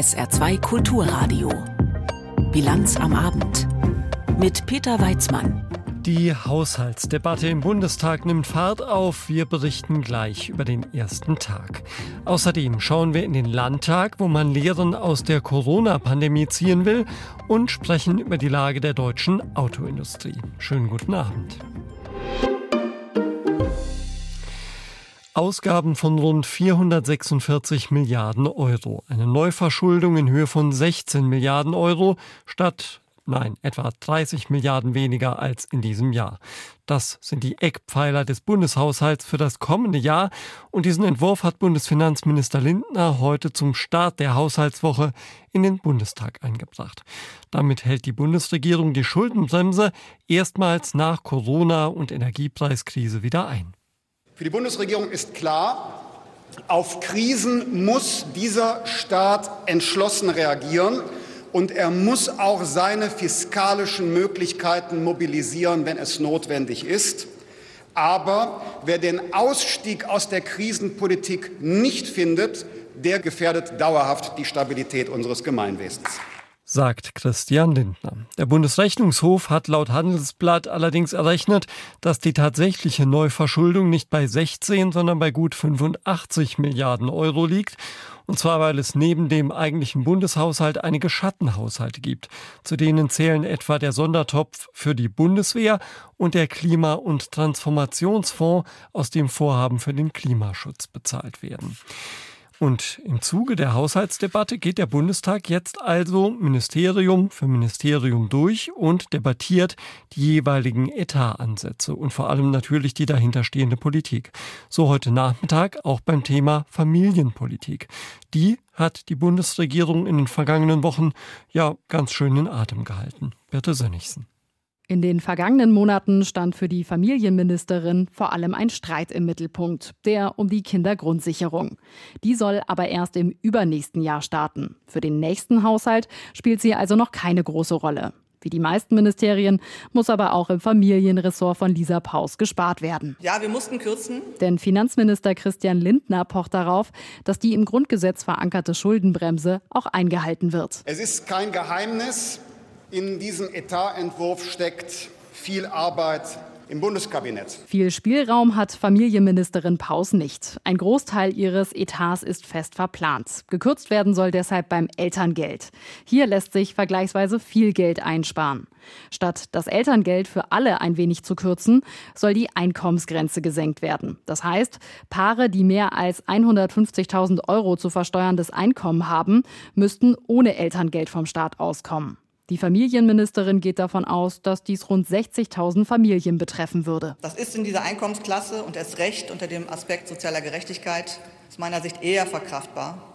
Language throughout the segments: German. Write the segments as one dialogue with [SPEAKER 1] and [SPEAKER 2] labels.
[SPEAKER 1] SR2 Kulturradio. Bilanz am Abend. Mit Peter Weizmann.
[SPEAKER 2] Die Haushaltsdebatte im Bundestag nimmt Fahrt auf. Wir berichten gleich über den ersten Tag. Außerdem schauen wir in den Landtag, wo man Lehren aus der Corona-Pandemie ziehen will und sprechen über die Lage der deutschen Autoindustrie. Schönen guten Abend. Ausgaben von rund 446 Milliarden Euro. Eine Neuverschuldung in Höhe von 16 Milliarden Euro statt, nein, etwa 30 Milliarden weniger als in diesem Jahr. Das sind die Eckpfeiler des Bundeshaushalts für das kommende Jahr. Und diesen Entwurf hat Bundesfinanzminister Lindner heute zum Start der Haushaltswoche in den Bundestag eingebracht. Damit hält die Bundesregierung die Schuldenbremse erstmals nach Corona und Energiepreiskrise wieder ein.
[SPEAKER 3] Für die Bundesregierung ist klar, auf Krisen muss dieser Staat entschlossen reagieren und er muss auch seine fiskalischen Möglichkeiten mobilisieren, wenn es notwendig ist. Aber wer den Ausstieg aus der Krisenpolitik nicht findet, der gefährdet dauerhaft die Stabilität unseres Gemeinwesens
[SPEAKER 2] sagt Christian Lindner. Der Bundesrechnungshof hat laut Handelsblatt allerdings errechnet, dass die tatsächliche Neuverschuldung nicht bei 16, sondern bei gut 85 Milliarden Euro liegt. Und zwar, weil es neben dem eigentlichen Bundeshaushalt einige Schattenhaushalte gibt. Zu denen zählen etwa der Sondertopf für die Bundeswehr und der Klima- und Transformationsfonds, aus dem Vorhaben für den Klimaschutz bezahlt werden. Und im Zuge der Haushaltsdebatte geht der Bundestag jetzt also Ministerium für Ministerium durch und debattiert die jeweiligen Etatansätze und vor allem natürlich die dahinterstehende Politik. So heute Nachmittag auch beim Thema Familienpolitik. Die hat die Bundesregierung in den vergangenen Wochen ja ganz schön in Atem gehalten. Birte Sönnigsen.
[SPEAKER 4] In den vergangenen Monaten stand für die Familienministerin vor allem ein Streit im Mittelpunkt, der um die Kindergrundsicherung. Die soll aber erst im übernächsten Jahr starten. Für den nächsten Haushalt spielt sie also noch keine große Rolle. Wie die meisten Ministerien muss aber auch im Familienressort von Lisa Paus gespart werden.
[SPEAKER 5] Ja, wir mussten kürzen.
[SPEAKER 4] Denn Finanzminister Christian Lindner pocht darauf, dass die im Grundgesetz verankerte Schuldenbremse auch eingehalten wird.
[SPEAKER 3] Es ist kein Geheimnis, in diesem Etatentwurf steckt viel Arbeit im Bundeskabinett.
[SPEAKER 4] Viel Spielraum hat Familienministerin Paus nicht. Ein Großteil ihres Etats ist fest verplant. Gekürzt werden soll deshalb beim Elterngeld. Hier lässt sich vergleichsweise viel Geld einsparen. Statt das Elterngeld für alle ein wenig zu kürzen, soll die Einkommensgrenze gesenkt werden. Das heißt, Paare, die mehr als 150.000 Euro zu versteuerndes Einkommen haben, müssten ohne Elterngeld vom Staat auskommen. Die Familienministerin geht davon aus, dass dies rund 60.000 Familien betreffen würde.
[SPEAKER 5] Das ist in dieser Einkommensklasse und erst recht unter dem Aspekt sozialer Gerechtigkeit aus meiner Sicht eher verkraftbar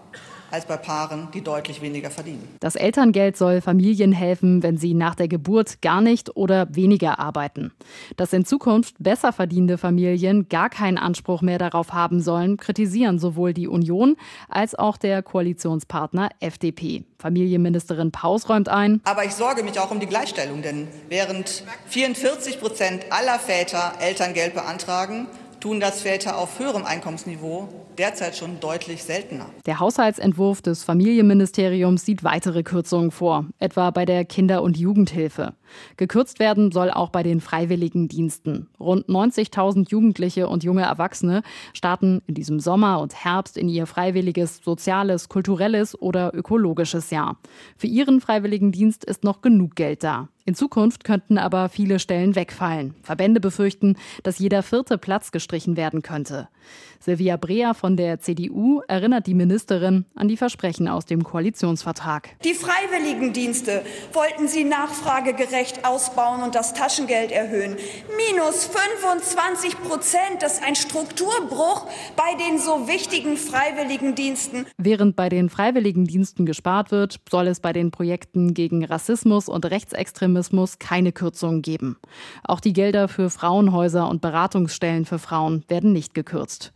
[SPEAKER 5] als bei Paaren, die deutlich weniger verdienen.
[SPEAKER 4] Das Elterngeld soll Familien helfen, wenn sie nach der Geburt gar nicht oder weniger arbeiten. Dass in Zukunft besser verdienende Familien gar keinen Anspruch mehr darauf haben sollen, kritisieren sowohl die Union als auch der Koalitionspartner FDP. Familienministerin Paus räumt ein.
[SPEAKER 5] Aber ich sorge mich auch um die Gleichstellung, denn während 44 Prozent aller Väter Elterngeld beantragen, tun das Väter auf höherem Einkommensniveau derzeit schon deutlich seltener.
[SPEAKER 4] Der Haushaltsentwurf des Familienministeriums sieht weitere Kürzungen vor, etwa bei der Kinder- und Jugendhilfe. Gekürzt werden soll auch bei den freiwilligen Diensten. Rund 90.000 Jugendliche und junge Erwachsene starten in diesem Sommer und Herbst in ihr freiwilliges, soziales, kulturelles oder ökologisches Jahr. Für ihren freiwilligen Dienst ist noch genug Geld da. In Zukunft könnten aber viele Stellen wegfallen. Verbände befürchten, dass jeder vierte Platz gestrichen werden könnte. Silvia Breer von der CDU erinnert die Ministerin an die Versprechen aus dem Koalitionsvertrag.
[SPEAKER 6] Die Freiwilligendienste wollten sie nachfragegerecht ausbauen und das Taschengeld erhöhen. Minus 25 Prozent, das ist ein Strukturbruch bei den so wichtigen Freiwilligendiensten.
[SPEAKER 4] Während bei den Freiwilligendiensten gespart wird, soll es bei den Projekten gegen Rassismus und Rechtsextremismus Rechtsextremismus keine Kürzungen geben. Auch die Gelder für Frauenhäuser und Beratungsstellen für Frauen werden nicht gekürzt.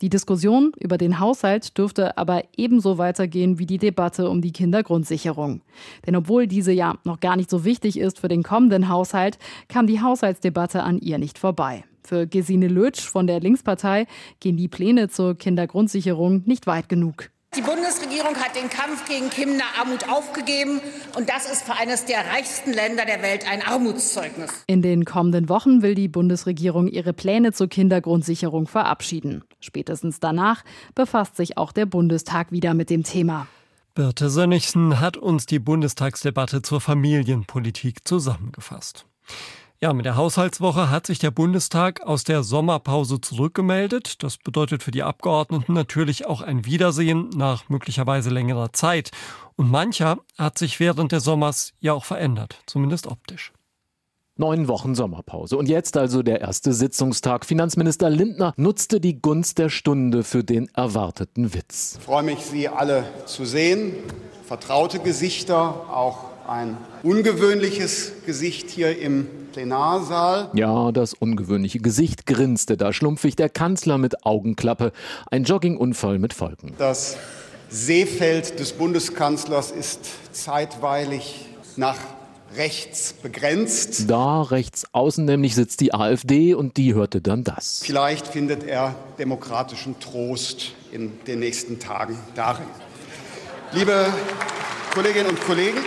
[SPEAKER 4] Die Diskussion über den Haushalt dürfte aber ebenso weitergehen wie die Debatte um die Kindergrundsicherung. Denn obwohl diese ja noch gar nicht so wichtig ist für den kommenden Haushalt, kam die Haushaltsdebatte an ihr nicht vorbei. Für Gesine Lötsch von der Linkspartei gehen die Pläne zur Kindergrundsicherung nicht weit genug.
[SPEAKER 7] Die Bundesregierung hat den Kampf gegen Kinderarmut aufgegeben und das ist für eines der reichsten Länder der Welt ein Armutszeugnis.
[SPEAKER 4] In den kommenden Wochen will die Bundesregierung ihre Pläne zur Kindergrundsicherung verabschieden. Spätestens danach befasst sich auch der Bundestag wieder mit dem Thema.
[SPEAKER 2] Birte Sönnigsen hat uns die Bundestagsdebatte zur Familienpolitik zusammengefasst. Ja, mit der Haushaltswoche hat sich der Bundestag aus der Sommerpause zurückgemeldet. Das bedeutet für die Abgeordneten natürlich auch ein Wiedersehen nach möglicherweise längerer Zeit. Und mancher hat sich während des Sommers ja auch verändert, zumindest optisch.
[SPEAKER 8] Neun Wochen Sommerpause. Und jetzt also der erste Sitzungstag. Finanzminister Lindner nutzte die Gunst der Stunde für den erwarteten Witz.
[SPEAKER 3] Ich freue mich, Sie alle zu sehen. Vertraute Gesichter, auch ein ungewöhnliches Gesicht hier im Plenarsaal.
[SPEAKER 8] Ja, das ungewöhnliche Gesicht grinste da schlumpfig der Kanzler mit Augenklappe. Ein Joggingunfall mit Folgen.
[SPEAKER 3] Das Seefeld des Bundeskanzlers ist zeitweilig nach rechts begrenzt.
[SPEAKER 8] Da rechts außen nämlich sitzt die AfD und die hörte dann das.
[SPEAKER 3] Vielleicht findet er demokratischen Trost in den nächsten Tagen darin. Liebe Kolleginnen und Kollegen,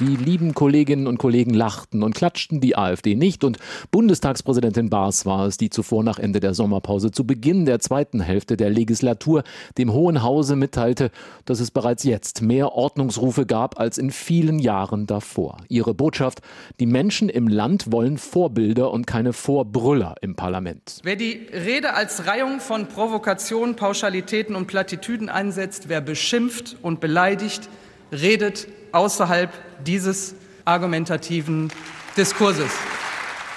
[SPEAKER 8] die lieben Kolleginnen und Kollegen lachten und klatschten, die AfD nicht. Und Bundestagspräsidentin Baas war es, die zuvor nach Ende der Sommerpause zu Beginn der zweiten Hälfte der Legislatur dem Hohen Hause mitteilte, dass es bereits jetzt mehr Ordnungsrufe gab als in vielen Jahren davor. Ihre Botschaft, die Menschen im Land wollen Vorbilder und keine Vorbrüller im Parlament.
[SPEAKER 9] Wer die Rede als Reihung von Provokationen, Pauschalitäten und Plattitüden einsetzt, wer beschimpft und beleidigt, redet außerhalb dieses argumentativen Diskurses.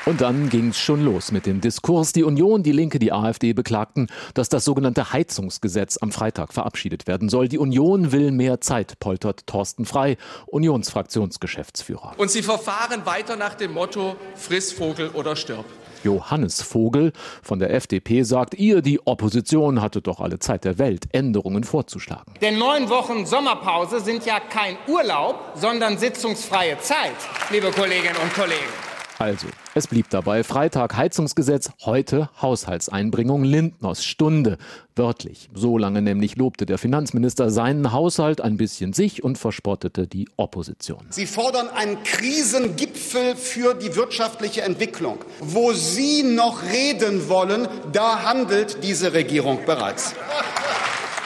[SPEAKER 8] Und dann ging es schon los mit dem Diskurs. Die Union, die Linke, die AfD beklagten, dass das sogenannte Heizungsgesetz am Freitag verabschiedet werden soll. Die Union will mehr Zeit, poltert Thorsten Frei, Unionsfraktionsgeschäftsführer.
[SPEAKER 10] Und sie verfahren weiter nach dem Motto Friss Vogel oder stirb.
[SPEAKER 8] Johannes Vogel von der FDP sagt, ihr, die Opposition, hatte doch alle Zeit der Welt, Änderungen vorzuschlagen.
[SPEAKER 11] Denn neun Wochen Sommerpause sind ja kein Urlaub, sondern sitzungsfreie Zeit, liebe Kolleginnen und Kollegen.
[SPEAKER 8] Also, es blieb dabei Freitag Heizungsgesetz, heute Haushaltseinbringung Lindners Stunde. Wörtlich. So lange nämlich lobte der Finanzminister seinen Haushalt, ein bisschen sich und verspottete die Opposition.
[SPEAKER 3] Sie fordern einen Krisengipfel für die wirtschaftliche Entwicklung. Wo Sie noch reden wollen, da handelt diese Regierung bereits.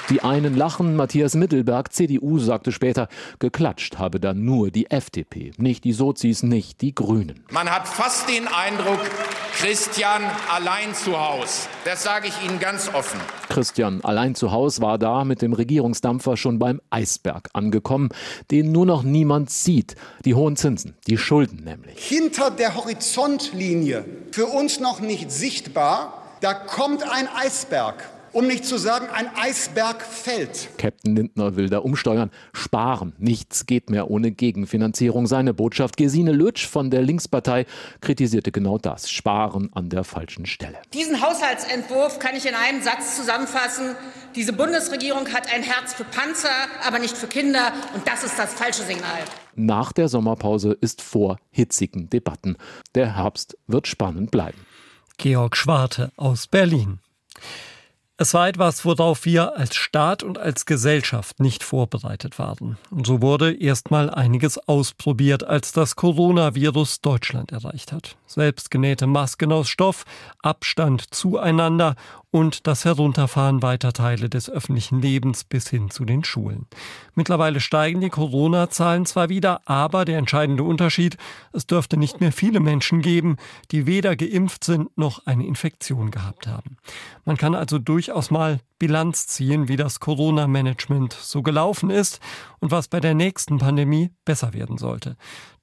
[SPEAKER 8] Die einen lachen, Matthias Mittelberg, CDU, sagte später, geklatscht habe dann nur die FDP, nicht die Sozis, nicht die Grünen.
[SPEAKER 11] Man hat fast den Eindruck, Christian allein zu Haus. Das sage ich Ihnen ganz offen.
[SPEAKER 8] Christian allein zu Haus war da mit dem Regierungsdampfer schon beim Eisberg angekommen, den nur noch niemand sieht. Die hohen Zinsen, die Schulden nämlich.
[SPEAKER 3] Hinter der Horizontlinie, für uns noch nicht sichtbar, da kommt ein Eisberg um nicht zu sagen ein Eisbergfeld.
[SPEAKER 8] Captain Lindner will da umsteuern. Sparen. Nichts geht mehr ohne Gegenfinanzierung. Seine Botschaft. Gesine Lötsch von der Linkspartei kritisierte genau das. Sparen an der falschen Stelle.
[SPEAKER 7] Diesen Haushaltsentwurf kann ich in einem Satz zusammenfassen. Diese Bundesregierung hat ein Herz für Panzer, aber nicht für Kinder. Und das ist das falsche Signal.
[SPEAKER 8] Nach der Sommerpause ist vor hitzigen Debatten. Der Herbst wird spannend bleiben.
[SPEAKER 2] Georg Schwarte aus Berlin. Es war etwas, worauf wir als Staat und als Gesellschaft nicht vorbereitet waren. Und so wurde erstmal einiges ausprobiert, als das Coronavirus Deutschland erreicht hat. Selbstgenähte Masken aus Stoff, Abstand zueinander und das Herunterfahren weiter Teile des öffentlichen Lebens bis hin zu den Schulen. Mittlerweile steigen die Corona-Zahlen zwar wieder, aber der entscheidende Unterschied, es dürfte nicht mehr viele Menschen geben, die weder geimpft sind noch eine Infektion gehabt haben. Man kann also durchaus mal Bilanz ziehen, wie das Corona-Management so gelaufen ist und was bei der nächsten Pandemie besser werden sollte.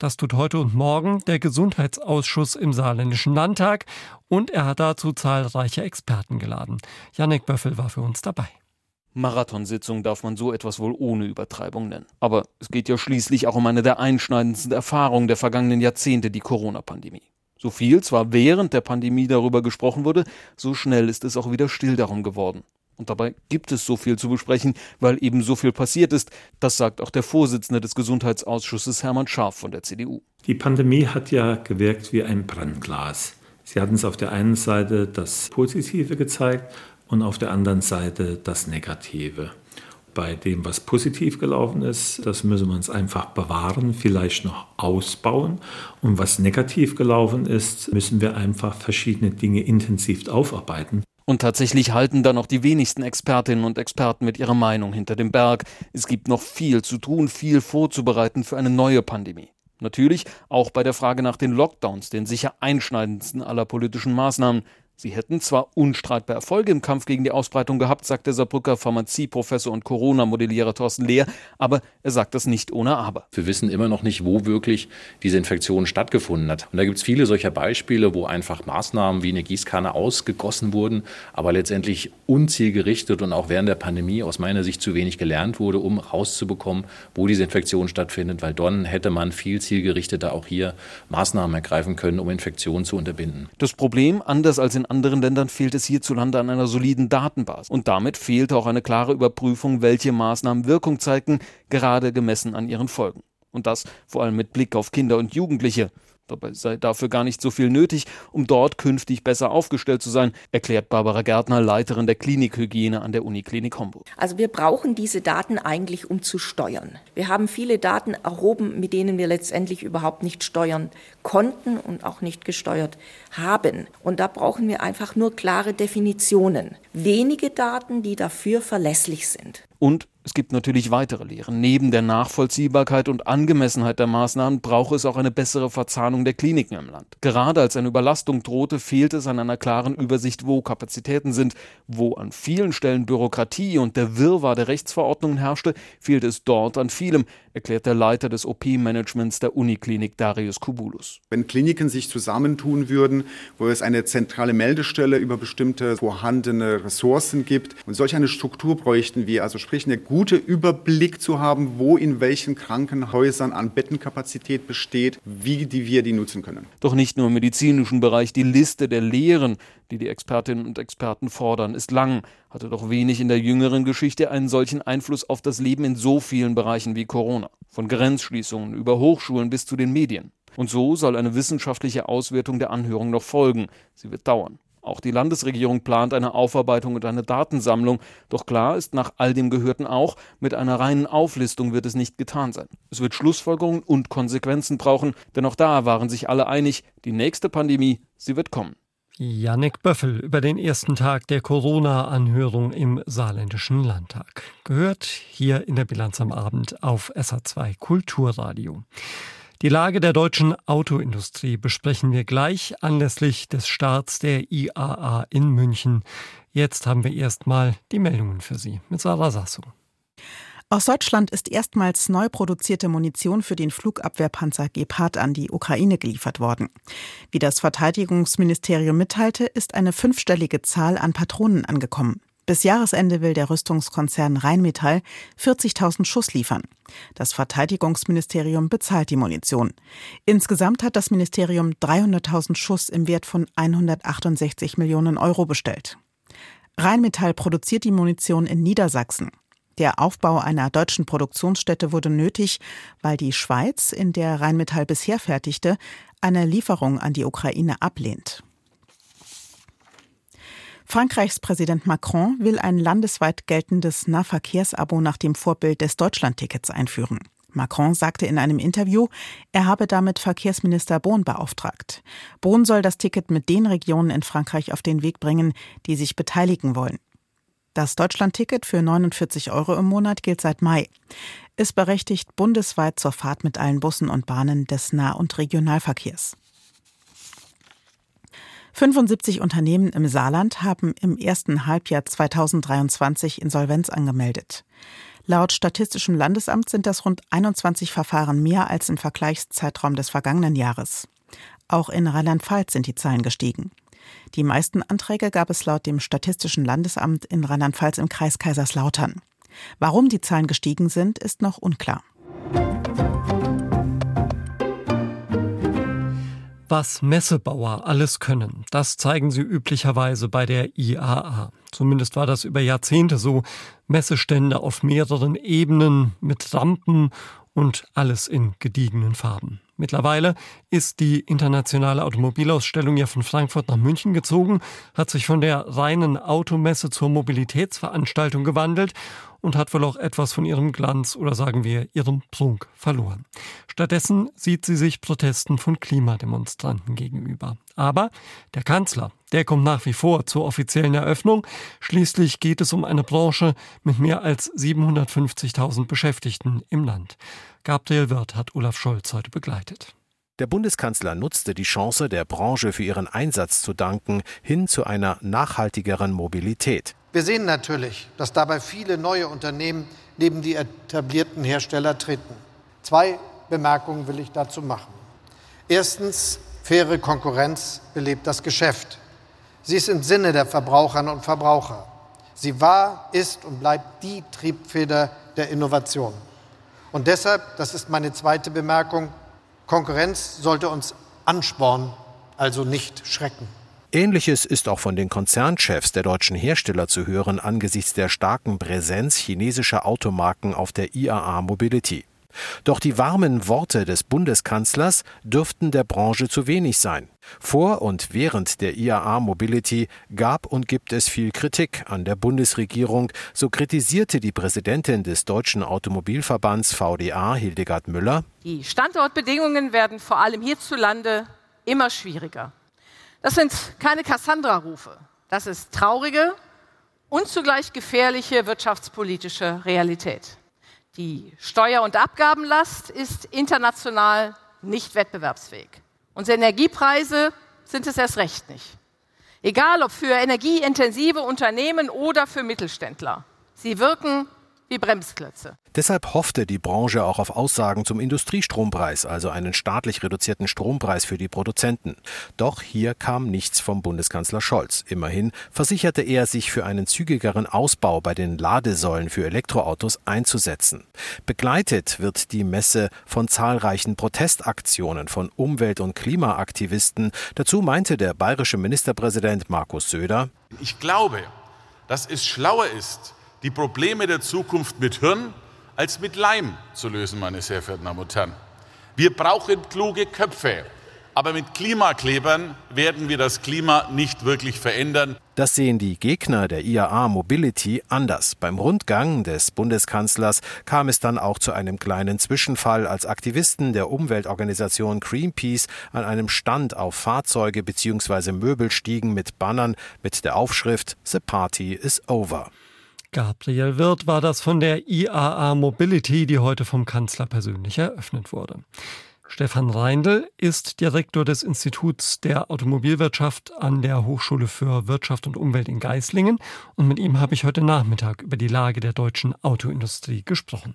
[SPEAKER 2] Das tut heute und morgen der Gesundheitsausschuss im Saarländischen Landtag und er hat dazu zahlreiche Experten geladen. Jannik Böffel war für uns dabei.
[SPEAKER 12] Marathonsitzung darf man so etwas wohl ohne Übertreibung nennen. Aber es geht ja schließlich auch um eine der einschneidendsten Erfahrungen der vergangenen Jahrzehnte, die Corona-Pandemie. So viel zwar während der Pandemie darüber gesprochen wurde, so schnell ist es auch wieder still darum geworden. Und dabei gibt es so viel zu besprechen, weil eben so viel passiert ist. Das sagt auch der Vorsitzende des Gesundheitsausschusses Hermann Scharf von der CDU.
[SPEAKER 13] Die Pandemie hat ja gewirkt wie ein Brennglas. Sie hatten es auf der einen Seite das Positive gezeigt und auf der anderen Seite das Negative. bei dem, was positiv gelaufen ist. Das müssen wir uns einfach bewahren, vielleicht noch ausbauen. Und was negativ gelaufen ist, müssen wir einfach verschiedene Dinge intensiv aufarbeiten.
[SPEAKER 12] Und tatsächlich halten da noch die wenigsten Expertinnen und Experten mit ihrer Meinung hinter dem Berg. Es gibt noch viel zu tun, viel vorzubereiten für eine neue Pandemie. Natürlich auch bei der Frage nach den Lockdowns, den sicher einschneidendsten aller politischen Maßnahmen. Sie hätten zwar unstreitbar Erfolge im Kampf gegen die Ausbreitung gehabt, sagt der Saarbrücker Pharmazieprofessor und Corona-Modellierer Thorsten Lehr, aber er sagt das nicht ohne Aber.
[SPEAKER 14] Wir wissen immer noch nicht, wo wirklich diese Infektion stattgefunden hat. Und da gibt es viele solcher Beispiele, wo einfach Maßnahmen wie eine Gießkanne ausgegossen wurden, aber letztendlich unzielgerichtet und auch während der Pandemie aus meiner Sicht zu wenig gelernt wurde, um rauszubekommen, wo diese Infektion stattfindet, weil dann hätte man viel zielgerichteter auch hier Maßnahmen ergreifen können, um Infektionen zu unterbinden.
[SPEAKER 12] Das Problem, anders als in in anderen Ländern fehlt es hierzulande an einer soliden Datenbasis. Und damit fehlt auch eine klare Überprüfung, welche Maßnahmen Wirkung zeigen, gerade gemessen an ihren Folgen. Und das vor allem mit Blick auf Kinder und Jugendliche. Dabei sei dafür gar nicht so viel nötig, um dort künftig besser aufgestellt zu sein, erklärt Barbara Gärtner, Leiterin der Klinikhygiene an der Uniklinik Homburg.
[SPEAKER 15] Also wir brauchen diese Daten eigentlich, um zu steuern. Wir haben viele Daten erhoben, mit denen wir letztendlich überhaupt nicht steuern konnten und auch nicht gesteuert haben. Und da brauchen wir einfach nur klare Definitionen. Wenige Daten, die dafür verlässlich sind.
[SPEAKER 12] Und es gibt natürlich weitere Lehren. Neben der Nachvollziehbarkeit und Angemessenheit der Maßnahmen brauche es auch eine bessere Verzahnung der Kliniken im Land. Gerade als eine Überlastung drohte, fehlt es an einer klaren Übersicht, wo Kapazitäten sind. Wo an vielen Stellen Bürokratie und der Wirrwarr der Rechtsverordnungen herrschte, fehlt es dort an vielem, erklärt der Leiter des OP-Managements der Uniklinik Darius Kubulus.
[SPEAKER 16] Wenn Kliniken sich zusammentun würden, wo es eine zentrale Meldestelle über bestimmte vorhandene Ressourcen gibt und solch eine Struktur bräuchten wir, also sprich eine gute Überblick zu haben, wo in welchen Krankenhäusern an Bettenkapazität besteht, wie die wir die nutzen können.
[SPEAKER 12] Doch nicht nur im medizinischen Bereich. Die Liste der Lehren, die die Expertinnen und Experten fordern, ist lang, hatte doch wenig in der jüngeren Geschichte einen solchen Einfluss auf das Leben in so vielen Bereichen wie Corona. Von Grenzschließungen über Hochschulen bis zu den Medien. Und so soll eine wissenschaftliche Auswertung der Anhörung noch folgen. Sie wird dauern. Auch die Landesregierung plant eine Aufarbeitung und eine Datensammlung. Doch klar ist nach all dem Gehörten auch, mit einer reinen Auflistung wird es nicht getan sein. Es wird Schlussfolgerungen und Konsequenzen brauchen, denn auch da waren sich alle einig, die nächste Pandemie, sie wird kommen.
[SPEAKER 2] Jannik Böffel über den ersten Tag der Corona-Anhörung im Saarländischen Landtag. Gehört hier in der Bilanz am Abend auf SA2 Kulturradio. Die Lage der deutschen Autoindustrie besprechen wir gleich anlässlich des Starts der IAA in München. Jetzt haben wir erstmal die Meldungen für Sie mit Sarah Sassung.
[SPEAKER 17] Aus Deutschland ist erstmals neu produzierte Munition für den Flugabwehrpanzer Gepard an die Ukraine geliefert worden. Wie das Verteidigungsministerium mitteilte, ist eine fünfstellige Zahl an Patronen angekommen. Bis Jahresende will der Rüstungskonzern Rheinmetall 40.000 Schuss liefern. Das Verteidigungsministerium bezahlt die Munition. Insgesamt hat das Ministerium 300.000 Schuss im Wert von 168 Millionen Euro bestellt. Rheinmetall produziert die Munition in Niedersachsen. Der Aufbau einer deutschen Produktionsstätte wurde nötig, weil die Schweiz, in der Rheinmetall bisher fertigte, eine Lieferung an die Ukraine ablehnt. Frankreichs Präsident Macron will ein landesweit geltendes Nahverkehrsabo nach dem Vorbild des Deutschlandtickets einführen. Macron sagte in einem Interview, er habe damit Verkehrsminister Bohn beauftragt. Bohn soll das Ticket mit den Regionen in Frankreich auf den Weg bringen, die sich beteiligen wollen. Das Deutschlandticket für 49 Euro im Monat gilt seit Mai. Es berechtigt bundesweit zur Fahrt mit allen Bussen und Bahnen des Nah- und Regionalverkehrs. 75 Unternehmen im Saarland haben im ersten Halbjahr 2023 Insolvenz angemeldet. Laut Statistischem Landesamt sind das rund 21 Verfahren mehr als im Vergleichszeitraum des vergangenen Jahres. Auch in Rheinland-Pfalz sind die Zahlen gestiegen. Die meisten Anträge gab es laut dem Statistischen Landesamt in Rheinland-Pfalz im Kreis Kaiserslautern. Warum die Zahlen gestiegen sind, ist noch unklar.
[SPEAKER 2] Was Messebauer alles können, das zeigen sie üblicherweise bei der IAA. Zumindest war das über Jahrzehnte so. Messestände auf mehreren Ebenen mit Rampen und alles in gediegenen Farben. Mittlerweile ist die internationale Automobilausstellung ja von Frankfurt nach München gezogen, hat sich von der reinen Automesse zur Mobilitätsveranstaltung gewandelt und hat wohl auch etwas von ihrem Glanz oder sagen wir ihrem Prunk verloren. Stattdessen sieht sie sich Protesten von Klimademonstranten gegenüber. Aber der Kanzler, der kommt nach wie vor zur offiziellen Eröffnung. Schließlich geht es um eine Branche mit mehr als 750.000 Beschäftigten im Land. Gabriel Wirth hat Olaf Scholz heute begleitet.
[SPEAKER 18] Der Bundeskanzler nutzte die Chance, der Branche für ihren Einsatz zu danken, hin zu einer nachhaltigeren Mobilität.
[SPEAKER 19] Wir sehen natürlich, dass dabei viele neue Unternehmen neben die etablierten Hersteller treten. Zwei Bemerkungen will ich dazu machen. Erstens, faire Konkurrenz belebt das Geschäft. Sie ist im Sinne der Verbraucherinnen und Verbraucher. Sie war, ist und bleibt die Triebfeder der Innovation. Und deshalb, das ist meine zweite Bemerkung, Konkurrenz sollte uns anspornen, also nicht schrecken.
[SPEAKER 18] Ähnliches ist auch von den Konzernchefs der deutschen Hersteller zu hören angesichts der starken Präsenz chinesischer Automarken auf der IAA Mobility. Doch die warmen Worte des Bundeskanzlers dürften der Branche zu wenig sein. Vor und während der IAA Mobility gab und gibt es viel Kritik an der Bundesregierung. So kritisierte die Präsidentin des Deutschen Automobilverbands VDA, Hildegard Müller.
[SPEAKER 20] Die Standortbedingungen werden vor allem hierzulande immer schwieriger. Das sind keine Cassandra-Rufe. Das ist traurige und zugleich gefährliche wirtschaftspolitische Realität. Die Steuer- und Abgabenlast ist international nicht wettbewerbsfähig. Unsere Energiepreise sind es erst recht nicht. Egal ob für energieintensive Unternehmen oder für Mittelständler. Sie wirken wie Bremsklötze.
[SPEAKER 18] Deshalb hoffte die Branche auch auf Aussagen zum Industriestrompreis, also einen staatlich reduzierten Strompreis für die Produzenten. Doch hier kam nichts vom Bundeskanzler Scholz. Immerhin versicherte er, sich für einen zügigeren Ausbau bei den Ladesäulen für Elektroautos einzusetzen. Begleitet wird die Messe von zahlreichen Protestaktionen von Umwelt- und Klimaaktivisten. Dazu meinte der bayerische Ministerpräsident Markus Söder,
[SPEAKER 21] Ich glaube, dass es schlauer ist, die Probleme der Zukunft mit Hirn als mit Leim zu lösen, meine sehr verehrten Damen und Herren. Wir brauchen kluge Köpfe, aber mit Klimaklebern werden wir das Klima nicht wirklich verändern.
[SPEAKER 18] Das sehen die Gegner der IAA Mobility anders. Beim Rundgang des Bundeskanzlers kam es dann auch zu einem kleinen Zwischenfall, als Aktivisten der Umweltorganisation Greenpeace an einem Stand auf Fahrzeuge bzw. Möbel stiegen mit Bannern mit der Aufschrift The Party is over.
[SPEAKER 2] Gabriel Wirth war das von der IAA Mobility, die heute vom Kanzler persönlich eröffnet wurde. Stefan Reindl ist Direktor des Instituts der Automobilwirtschaft an der Hochschule für Wirtschaft und Umwelt in Geislingen und mit ihm habe ich heute Nachmittag über die Lage der deutschen Autoindustrie gesprochen.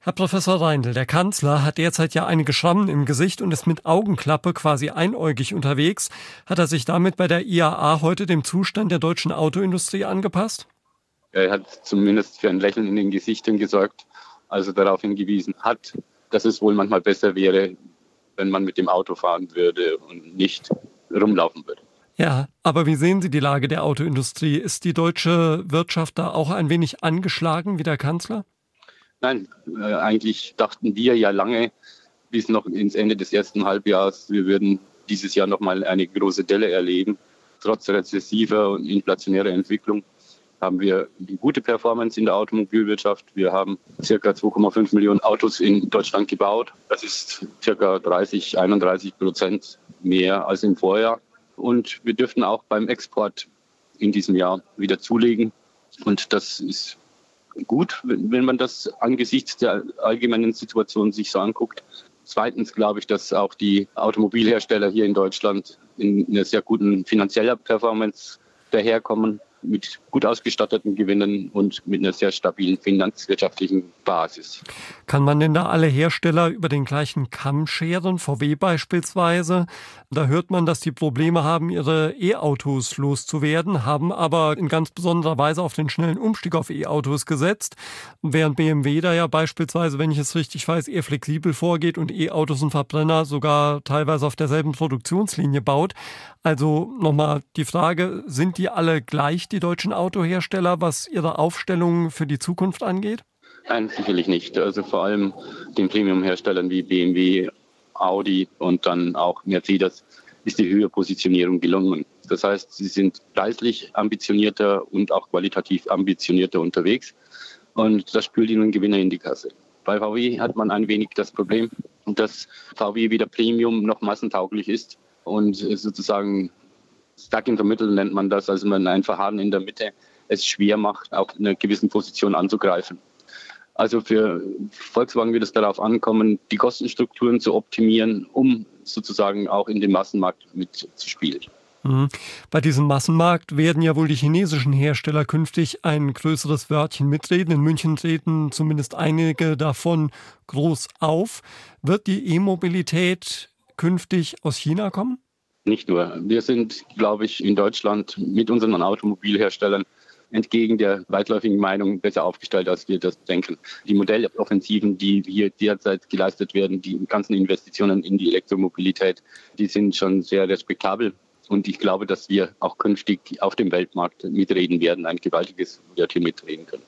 [SPEAKER 2] Herr Professor Reindl, der Kanzler hat derzeit ja einige Schrammen im Gesicht und ist mit Augenklappe quasi einäugig unterwegs. Hat er sich damit bei der IAA heute dem Zustand der deutschen Autoindustrie angepasst?
[SPEAKER 22] Er hat zumindest für ein Lächeln in den Gesichtern gesorgt, als er darauf hingewiesen hat, dass es wohl manchmal besser wäre, wenn man mit dem Auto fahren würde und nicht rumlaufen würde.
[SPEAKER 2] Ja, aber wie sehen Sie die Lage der Autoindustrie? Ist die deutsche Wirtschaft da auch ein wenig angeschlagen wie der Kanzler?
[SPEAKER 22] Nein, äh, eigentlich dachten wir ja lange, bis noch ins Ende des ersten Halbjahres, wir würden dieses Jahr nochmal eine große Delle erleben, trotz rezessiver und inflationärer Entwicklung haben wir eine gute Performance in der Automobilwirtschaft. Wir haben circa 2,5 Millionen Autos in Deutschland gebaut. Das ist circa 30, 31 Prozent mehr als im Vorjahr. Und wir dürften auch beim Export in diesem Jahr wieder zulegen. Und das ist gut, wenn man das angesichts der allgemeinen Situation sich so anguckt. Zweitens glaube ich, dass auch die Automobilhersteller hier in Deutschland in einer sehr guten finanzieller Performance daherkommen mit gut ausgestatteten Gewinnen und mit einer sehr stabilen finanzwirtschaftlichen Basis.
[SPEAKER 2] Kann man denn da alle Hersteller über den gleichen Kamm scheren? VW beispielsweise. Da hört man, dass die Probleme haben, ihre E-Autos loszuwerden, haben aber in ganz besonderer Weise auf den schnellen Umstieg auf E-Autos gesetzt. Während BMW da ja beispielsweise, wenn ich es richtig weiß, eher flexibel vorgeht und E-Autos und Verbrenner sogar teilweise auf derselben Produktionslinie baut. Also nochmal die Frage, sind die alle gleich, die deutschen Autohersteller, was ihre Aufstellung für die Zukunft angeht?
[SPEAKER 22] Nein, sicherlich nicht. Also vor allem den Premium-Herstellern wie BMW, Audi und dann auch Mercedes ist die Höherpositionierung gelungen. Das heißt, sie sind preislich ambitionierter und auch qualitativ ambitionierter unterwegs. Und das spült ihnen Gewinner in die Kasse. Bei VW hat man ein wenig das Problem, dass VW weder Premium noch massentauglich ist und sozusagen stuck in the middle nennt man das, also man ein Verharren in der Mitte es schwer macht, auf einer gewissen Position anzugreifen. Also für Volkswagen wird es darauf ankommen, die Kostenstrukturen zu optimieren, um sozusagen auch in den Massenmarkt mitzuspielen.
[SPEAKER 2] Mhm. Bei diesem Massenmarkt werden ja wohl die chinesischen Hersteller künftig ein größeres Wörtchen mitreden. In München treten zumindest einige davon groß auf. Wird die E-Mobilität künftig aus China kommen?
[SPEAKER 22] Nicht nur. Wir sind, glaube ich, in Deutschland mit unseren Automobilherstellern entgegen der weitläufigen Meinung besser aufgestellt, als wir das denken. Die Modelloffensiven, die hier derzeit geleistet werden, die ganzen Investitionen in die Elektromobilität, die sind schon sehr respektabel. Und ich glaube, dass wir auch künftig auf dem Weltmarkt mitreden werden, ein gewaltiges Wörtchen mitreden können.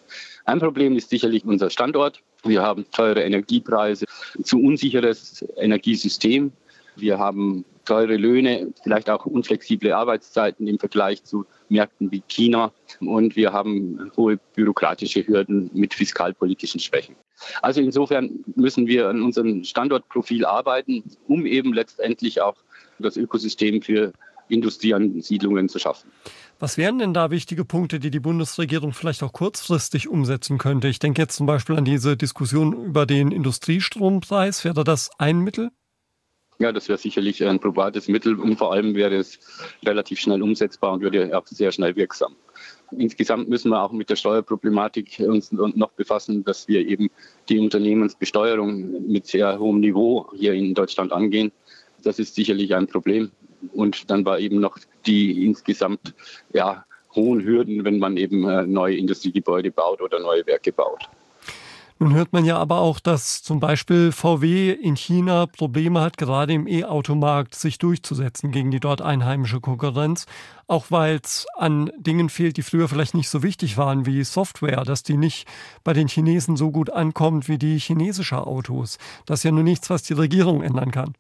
[SPEAKER 22] Ein Problem ist sicherlich unser Standort. Wir haben teure Energiepreise, zu unsicheres Energiesystem. Wir haben teure Löhne, vielleicht auch unflexible Arbeitszeiten im Vergleich zu Märkten wie China. Und wir haben hohe bürokratische Hürden mit fiskalpolitischen Schwächen. Also insofern müssen wir an unserem Standortprofil arbeiten, um eben letztendlich auch das Ökosystem für Industrieansiedlungen zu schaffen.
[SPEAKER 2] Was wären denn da wichtige Punkte, die die Bundesregierung vielleicht auch kurzfristig umsetzen könnte? Ich denke jetzt zum Beispiel an diese Diskussion über den Industriestrompreis. Wäre das ein Mittel?
[SPEAKER 22] Ja, das wäre sicherlich ein probates Mittel und vor allem wäre es relativ schnell umsetzbar und würde auch sehr schnell wirksam. Insgesamt müssen wir auch mit der Steuerproblematik uns noch befassen, dass wir eben die Unternehmensbesteuerung mit sehr hohem Niveau hier in Deutschland angehen. Das ist sicherlich ein Problem. Und dann war eben noch die insgesamt ja, hohen Hürden, wenn man eben äh, neue Industriegebäude baut oder neue Werke baut.
[SPEAKER 2] Nun hört man ja aber auch, dass zum Beispiel VW in China Probleme hat, gerade im E-Automarkt sich durchzusetzen gegen die dort einheimische Konkurrenz. Auch weil es an Dingen fehlt, die früher vielleicht nicht so wichtig waren wie Software, dass die nicht bei den Chinesen so gut ankommt wie die chinesische Autos. Das ist ja nur nichts, was die Regierung ändern kann.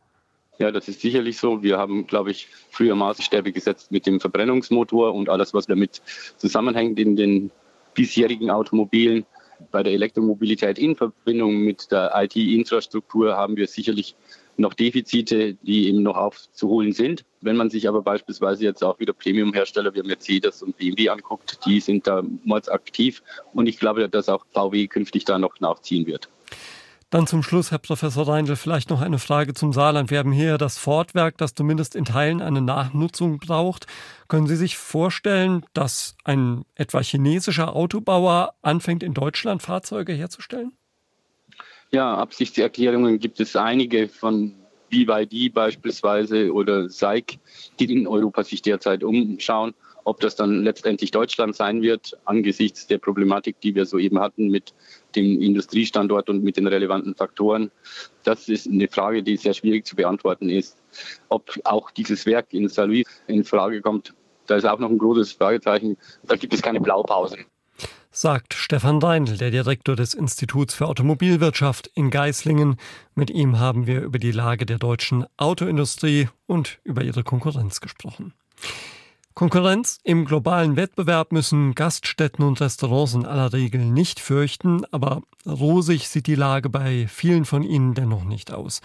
[SPEAKER 22] Ja, das ist sicherlich so. Wir haben, glaube ich, früher Maßstäbe gesetzt mit dem Verbrennungsmotor und alles, was damit zusammenhängt in den bisherigen Automobilen. Bei der Elektromobilität in Verbindung mit der IT-Infrastruktur haben wir sicherlich noch Defizite, die eben noch aufzuholen sind. Wenn man sich aber beispielsweise jetzt auch wieder Premium-Hersteller wie Mercedes und BMW anguckt, die sind da aktiv und ich glaube, dass auch VW künftig da noch nachziehen wird.
[SPEAKER 2] Dann zum Schluss, Herr Professor Reindl, vielleicht noch eine Frage zum Saarland. Wir haben hier das Fortwerk, das zumindest in Teilen eine Nachnutzung braucht. Können Sie sich vorstellen, dass ein etwa chinesischer Autobauer anfängt, in Deutschland Fahrzeuge herzustellen?
[SPEAKER 22] Ja, Absichtserklärungen gibt es einige von BYD beispielsweise oder SAIC, die in Europa sich derzeit umschauen. Ob das dann letztendlich Deutschland sein wird, angesichts der Problematik, die wir soeben hatten mit dem Industriestandort und mit den relevanten Faktoren, das ist eine Frage, die sehr schwierig zu beantworten ist. Ob auch dieses Werk in Saint-Louis in Frage kommt, da ist auch noch ein großes Fragezeichen. Da gibt es keine Blaupausen
[SPEAKER 2] sagt Stefan Deindl, der Direktor des Instituts für Automobilwirtschaft in Geislingen. Mit ihm haben wir über die Lage der deutschen Autoindustrie und über ihre Konkurrenz gesprochen. Konkurrenz im globalen Wettbewerb müssen Gaststätten und Restaurants in aller Regel nicht fürchten, aber rosig sieht die Lage bei vielen von ihnen dennoch nicht aus.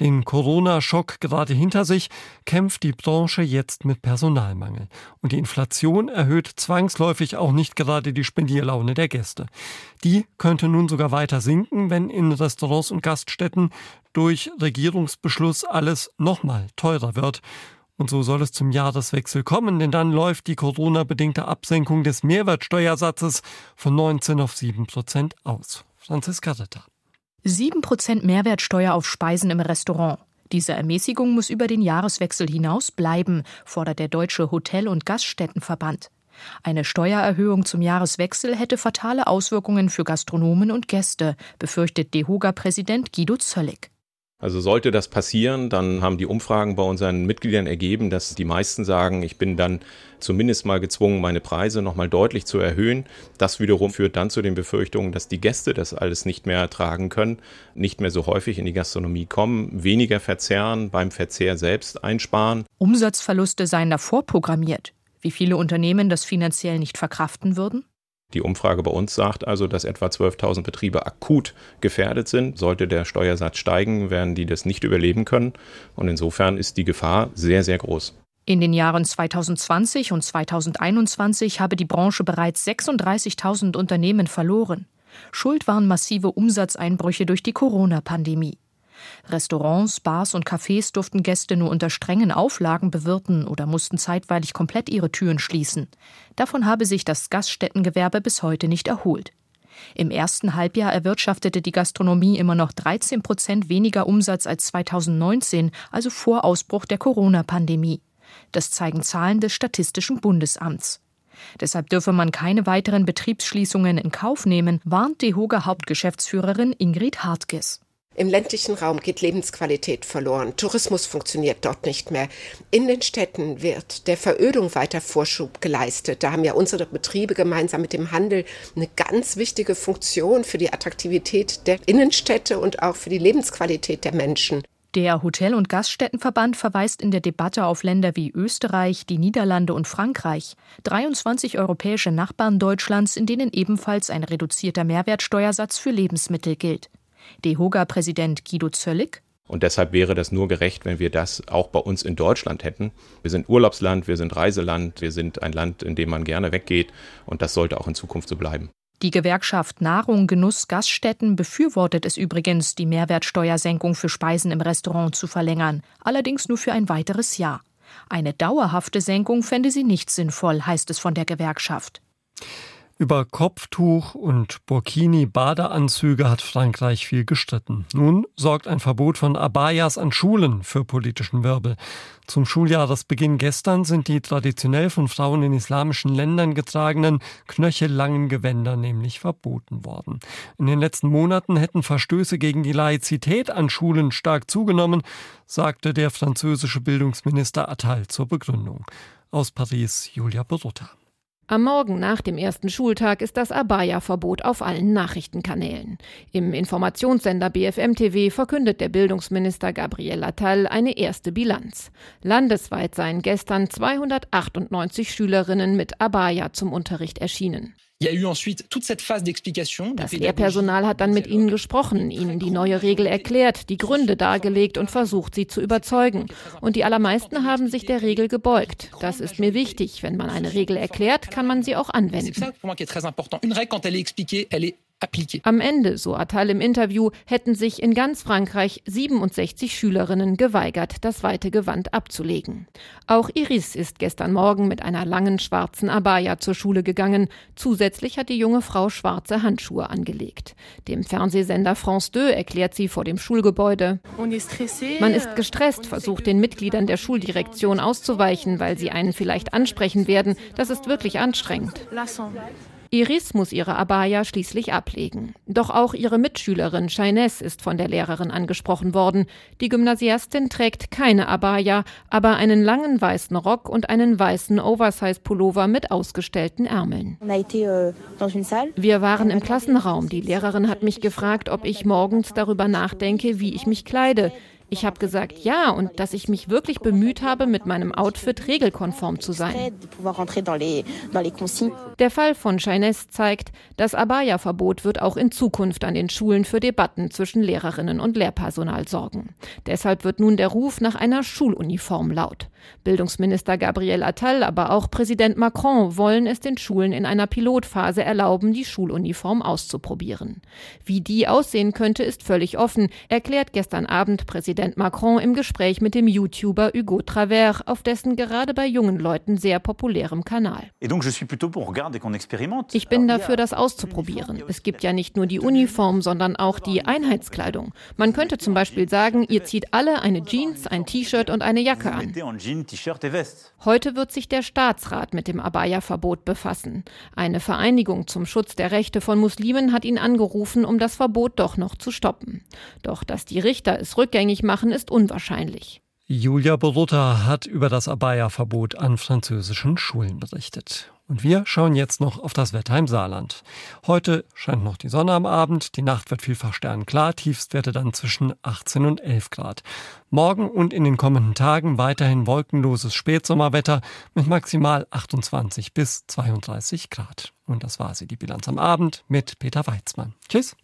[SPEAKER 2] Den Corona-Schock gerade hinter sich kämpft die Branche jetzt mit Personalmangel. Und die Inflation erhöht zwangsläufig auch nicht gerade die Spendierlaune der Gäste. Die könnte nun sogar weiter sinken, wenn in Restaurants und Gaststätten durch Regierungsbeschluss alles nochmal teurer wird. Und so soll es zum Jahreswechsel kommen, denn dann läuft die Corona-bedingte Absenkung des Mehrwertsteuersatzes von 19 auf 7 Prozent aus. Franziska Ritter.
[SPEAKER 23] 7 Prozent Mehrwertsteuer auf Speisen im Restaurant. Diese Ermäßigung muss über den Jahreswechsel hinaus bleiben, fordert der Deutsche Hotel- und Gaststättenverband. Eine Steuererhöhung zum Jahreswechsel hätte fatale Auswirkungen für Gastronomen und Gäste, befürchtet DEHOGA-Präsident Guido Zöllig.
[SPEAKER 24] Also sollte das passieren, dann haben die Umfragen bei unseren Mitgliedern ergeben, dass die meisten sagen, ich bin dann zumindest mal gezwungen, meine Preise nochmal deutlich zu erhöhen. Das wiederum führt dann zu den Befürchtungen, dass die Gäste das alles nicht mehr ertragen können, nicht mehr so häufig in die Gastronomie kommen, weniger verzehren, beim Verzehr selbst einsparen.
[SPEAKER 23] Umsatzverluste seien davor programmiert. Wie viele Unternehmen das finanziell nicht verkraften würden?
[SPEAKER 24] Die Umfrage bei uns sagt also, dass etwa 12.000 Betriebe akut gefährdet sind. Sollte der Steuersatz steigen, werden die das nicht überleben können. Und insofern ist die Gefahr sehr, sehr groß.
[SPEAKER 23] In den Jahren 2020 und 2021 habe die Branche bereits 36.000 Unternehmen verloren. Schuld waren massive Umsatzeinbrüche durch die Corona-Pandemie. Restaurants, Bars und Cafés durften Gäste nur unter strengen Auflagen bewirten oder mussten zeitweilig komplett ihre Türen schließen. Davon habe sich das Gaststättengewerbe bis heute nicht erholt. Im ersten Halbjahr erwirtschaftete die Gastronomie immer noch 13 Prozent weniger Umsatz als 2019, also vor Ausbruch der Corona-Pandemie. Das zeigen Zahlen des Statistischen Bundesamts. Deshalb dürfe man keine weiteren Betriebsschließungen in Kauf nehmen, warnt die Hoger Hauptgeschäftsführerin Ingrid Hartges.
[SPEAKER 25] Im ländlichen Raum geht Lebensqualität verloren. Tourismus funktioniert dort nicht mehr. In den Städten wird der Verödung weiter Vorschub geleistet. Da haben ja unsere Betriebe gemeinsam mit dem Handel eine ganz wichtige Funktion für die Attraktivität der Innenstädte und auch für die Lebensqualität der Menschen.
[SPEAKER 23] Der Hotel- und Gaststättenverband verweist in der Debatte auf Länder wie Österreich, die Niederlande und Frankreich, 23 europäische Nachbarn Deutschlands, in denen ebenfalls ein reduzierter Mehrwertsteuersatz für Lebensmittel gilt. DEHOGA-Präsident Guido Zöllig.
[SPEAKER 24] Und deshalb wäre das nur gerecht, wenn wir das auch bei uns in Deutschland hätten. Wir sind Urlaubsland, wir sind Reiseland, wir sind ein Land, in dem man gerne weggeht. Und das sollte auch in Zukunft so bleiben.
[SPEAKER 23] Die Gewerkschaft Nahrung, Genuss, Gaststätten befürwortet es übrigens, die Mehrwertsteuersenkung für Speisen im Restaurant zu verlängern, allerdings nur für ein weiteres Jahr. Eine dauerhafte Senkung fände sie nicht sinnvoll, heißt es von der Gewerkschaft.
[SPEAKER 2] Über Kopftuch und Burkini-Badeanzüge hat Frankreich viel gestritten. Nun sorgt ein Verbot von Abayas an Schulen für politischen Wirbel. Zum Schuljahresbeginn gestern sind die traditionell von Frauen in islamischen Ländern getragenen knöchellangen Gewänder nämlich verboten worden. In den letzten Monaten hätten Verstöße gegen die Laizität an Schulen stark zugenommen, sagte der französische Bildungsminister Attal zur Begründung. Aus Paris Julia Berutta.
[SPEAKER 26] Am Morgen nach dem ersten Schultag ist das Abaya-Verbot auf allen Nachrichtenkanälen. Im Informationssender BFM TV verkündet der Bildungsminister Gabriel Attal eine erste Bilanz. Landesweit seien gestern 298 Schülerinnen mit Abaya zum Unterricht erschienen. Das Lehrpersonal hat dann mit ihnen gesprochen, ihnen die neue Regel erklärt, die Gründe dargelegt und versucht, sie zu überzeugen. Und die allermeisten haben sich der Regel gebeugt. Das ist mir wichtig. Wenn man eine Regel erklärt, kann man sie auch anwenden. Am Ende, so Attal im Interview, hätten sich in ganz Frankreich 67 Schülerinnen geweigert, das weite Gewand abzulegen. Auch Iris ist gestern Morgen mit einer langen schwarzen Abaya zur Schule gegangen. Zusätzlich hat die junge Frau schwarze Handschuhe angelegt. Dem Fernsehsender France 2 erklärt sie vor dem Schulgebäude. Man ist gestresst, versucht den Mitgliedern der Schuldirektion auszuweichen, weil sie einen vielleicht ansprechen werden. Das ist wirklich anstrengend. Iris muss ihre Abaya schließlich ablegen. Doch auch ihre Mitschülerin Shaines ist von der Lehrerin angesprochen worden. Die Gymnasiastin trägt keine Abaya, aber einen langen weißen Rock und einen weißen Oversize-Pullover mit ausgestellten Ärmeln. Wir waren im Klassenraum. Die Lehrerin hat mich gefragt, ob ich morgens darüber nachdenke, wie ich mich kleide. Ich habe gesagt ja und dass ich mich wirklich bemüht habe, mit meinem Outfit regelkonform zu sein. Der Fall von Shaines zeigt, das Abaya-Verbot wird auch in Zukunft an den Schulen für Debatten zwischen Lehrerinnen und Lehrpersonal sorgen. Deshalb wird nun der Ruf nach einer Schuluniform laut. Bildungsminister Gabriel Attal, aber auch Präsident Macron wollen es den Schulen in einer Pilotphase erlauben, die Schuluniform auszuprobieren. Wie die aussehen könnte, ist völlig offen, erklärt gestern Abend Präsident Präsident Macron im Gespräch mit dem YouTuber Hugo Travers auf dessen gerade bei jungen Leuten sehr populärem Kanal. Ich bin dafür, das auszuprobieren. Es gibt ja nicht nur die Uniform, sondern auch die Einheitskleidung. Man könnte zum Beispiel sagen, ihr zieht alle eine Jeans, ein T-Shirt und eine Jacke an. Heute wird sich der Staatsrat mit dem Abaya-Verbot befassen. Eine Vereinigung zum Schutz der Rechte von Muslimen hat ihn angerufen, um das Verbot doch noch zu stoppen. Doch dass die Richter es rückgängig machen, ist unwahrscheinlich.
[SPEAKER 2] Julia Borutta hat über das Abaya-Verbot an französischen Schulen berichtet. Und wir schauen jetzt noch auf das Wetter im Saarland. Heute scheint noch die Sonne am Abend, die Nacht wird vielfach sternklar, Tiefstwerte dann zwischen 18 und 11 Grad. Morgen und in den kommenden Tagen weiterhin wolkenloses Spätsommerwetter mit maximal 28 bis 32 Grad. Und das war sie, die Bilanz am Abend mit Peter Weizmann. Tschüss.